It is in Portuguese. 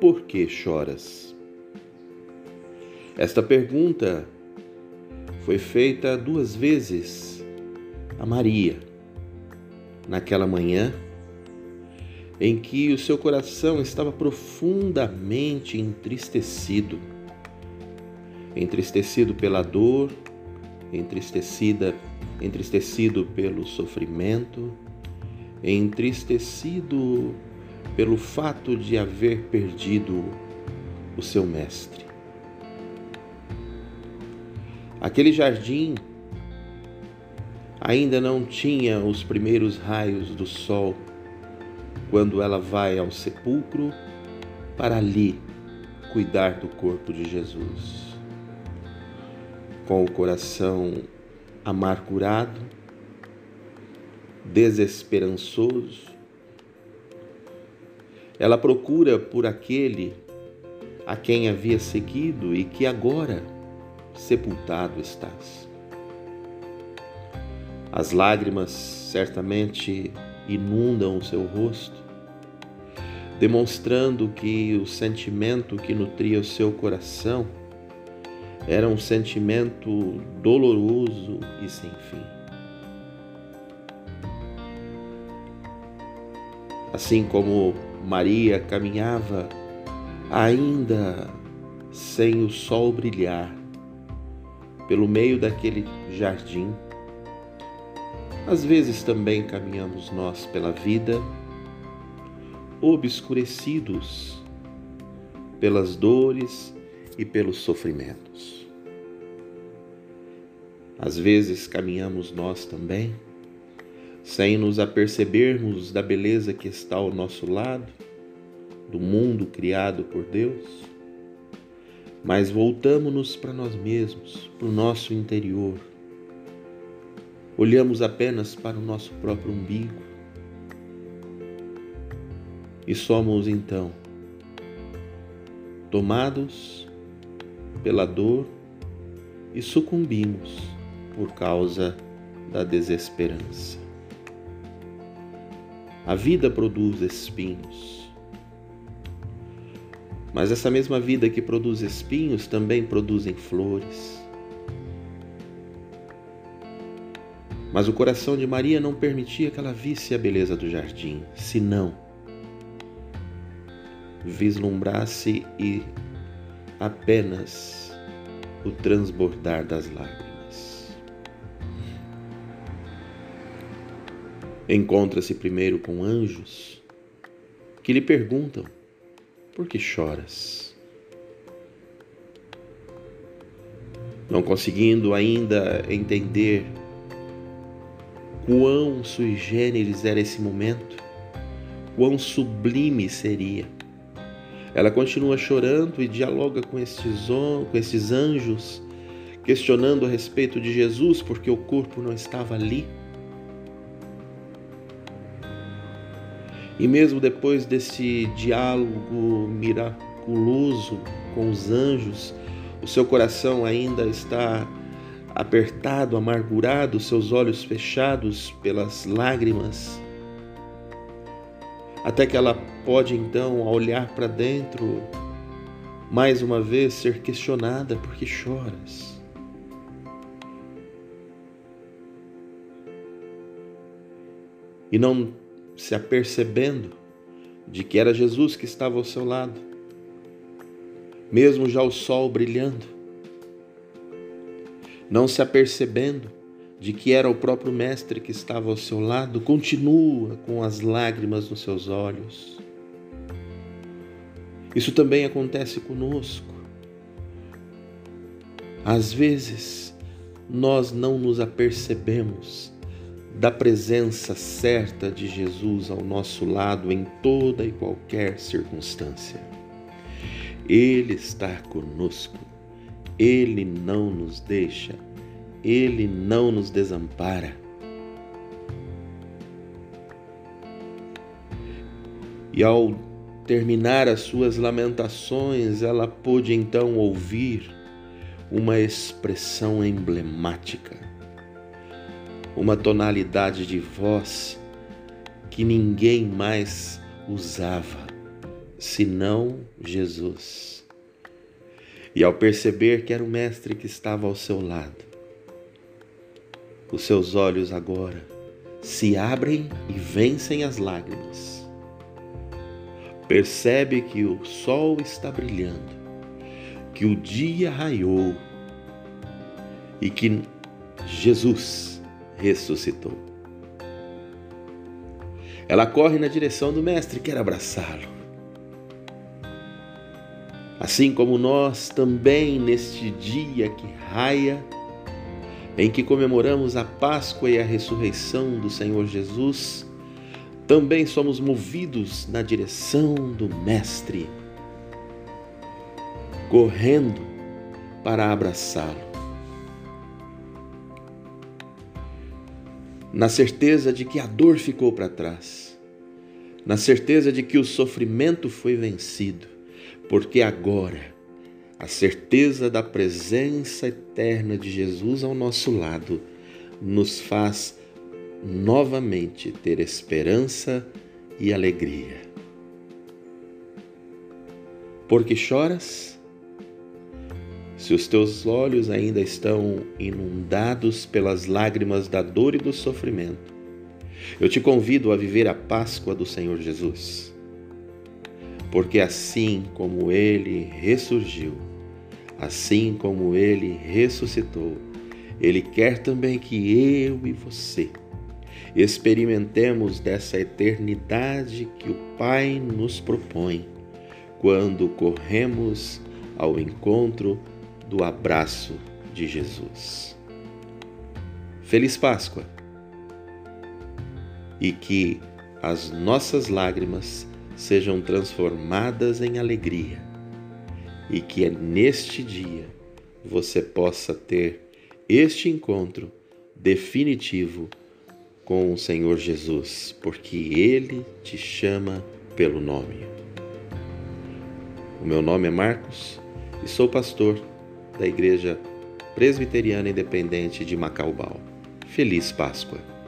Por que choras? Esta pergunta foi feita duas vezes a Maria, naquela manhã em que o seu coração estava profundamente entristecido entristecido pela dor, entristecida, entristecido pelo sofrimento, entristecido pelo fato de haver perdido o seu mestre. Aquele jardim ainda não tinha os primeiros raios do sol quando ela vai ao sepulcro para ali cuidar do corpo de Jesus. Com o coração amargurado, desesperançoso, ela procura por aquele a quem havia seguido e que agora sepultado estás. As lágrimas certamente inundam o seu rosto, demonstrando que o sentimento que nutria o seu coração era um sentimento doloroso e sem fim. Assim como Maria caminhava ainda sem o sol brilhar pelo meio daquele jardim, às vezes também caminhamos nós pela vida obscurecidos pelas dores e pelos sofrimentos. Às vezes caminhamos nós também sem nos apercebermos da beleza que está ao nosso lado, do mundo criado por Deus, mas voltamos-nos para nós mesmos, para o nosso interior. Olhamos apenas para o nosso próprio umbigo e somos então tomados pela dor e sucumbimos por causa da desesperança. A vida produz espinhos. Mas essa mesma vida que produz espinhos também produzem flores. Mas o coração de Maria não permitia que ela visse a beleza do jardim, senão vislumbrasse e apenas o transbordar das lágrimas. Encontra-se primeiro com anjos que lhe perguntam: Por que choras? Não conseguindo ainda entender quão sui generis era esse momento, quão sublime seria. Ela continua chorando e dialoga com estes, com estes anjos, questionando a respeito de Jesus, porque o corpo não estava ali. E mesmo depois desse diálogo miraculoso com os anjos, o seu coração ainda está apertado, amargurado, seus olhos fechados pelas lágrimas. Até que ela pode então, ao olhar para dentro, mais uma vez ser questionada: por que choras? E não se apercebendo de que era Jesus que estava ao seu lado, mesmo já o sol brilhando, não se apercebendo de que era o próprio Mestre que estava ao seu lado, continua com as lágrimas nos seus olhos. Isso também acontece conosco. Às vezes, nós não nos apercebemos da presença certa de Jesus ao nosso lado em toda e qualquer circunstância. Ele está conosco, ele não nos deixa, ele não nos desampara. E ao terminar as suas lamentações, ela pôde então ouvir uma expressão emblemática uma tonalidade de voz que ninguém mais usava. senão Jesus. E ao perceber que era o Mestre que estava ao seu lado, os seus olhos agora se abrem e vencem as lágrimas. Percebe que o sol está brilhando, que o dia raiou e que Jesus ressuscitou. Ela corre na direção do Mestre quer abraçá-lo. Assim como nós também neste dia que raia, em que comemoramos a Páscoa e a ressurreição do Senhor Jesus, também somos movidos na direção do Mestre, correndo para abraçá-lo. Na certeza de que a dor ficou para trás, na certeza de que o sofrimento foi vencido, porque agora a certeza da presença eterna de Jesus ao nosso lado nos faz novamente ter esperança e alegria. Porque choras? Se os teus olhos ainda estão inundados pelas lágrimas da dor e do sofrimento, eu te convido a viver a Páscoa do Senhor Jesus. Porque assim como ele ressurgiu, assim como ele ressuscitou, ele quer também que eu e você experimentemos dessa eternidade que o Pai nos propõe quando corremos ao encontro do abraço de Jesus. Feliz Páscoa! E que as nossas lágrimas sejam transformadas em alegria e que neste dia você possa ter este encontro definitivo com o Senhor Jesus, porque Ele te chama pelo nome. O meu nome é Marcos e sou pastor da Igreja Presbiteriana Independente de Macaubal. Feliz Páscoa!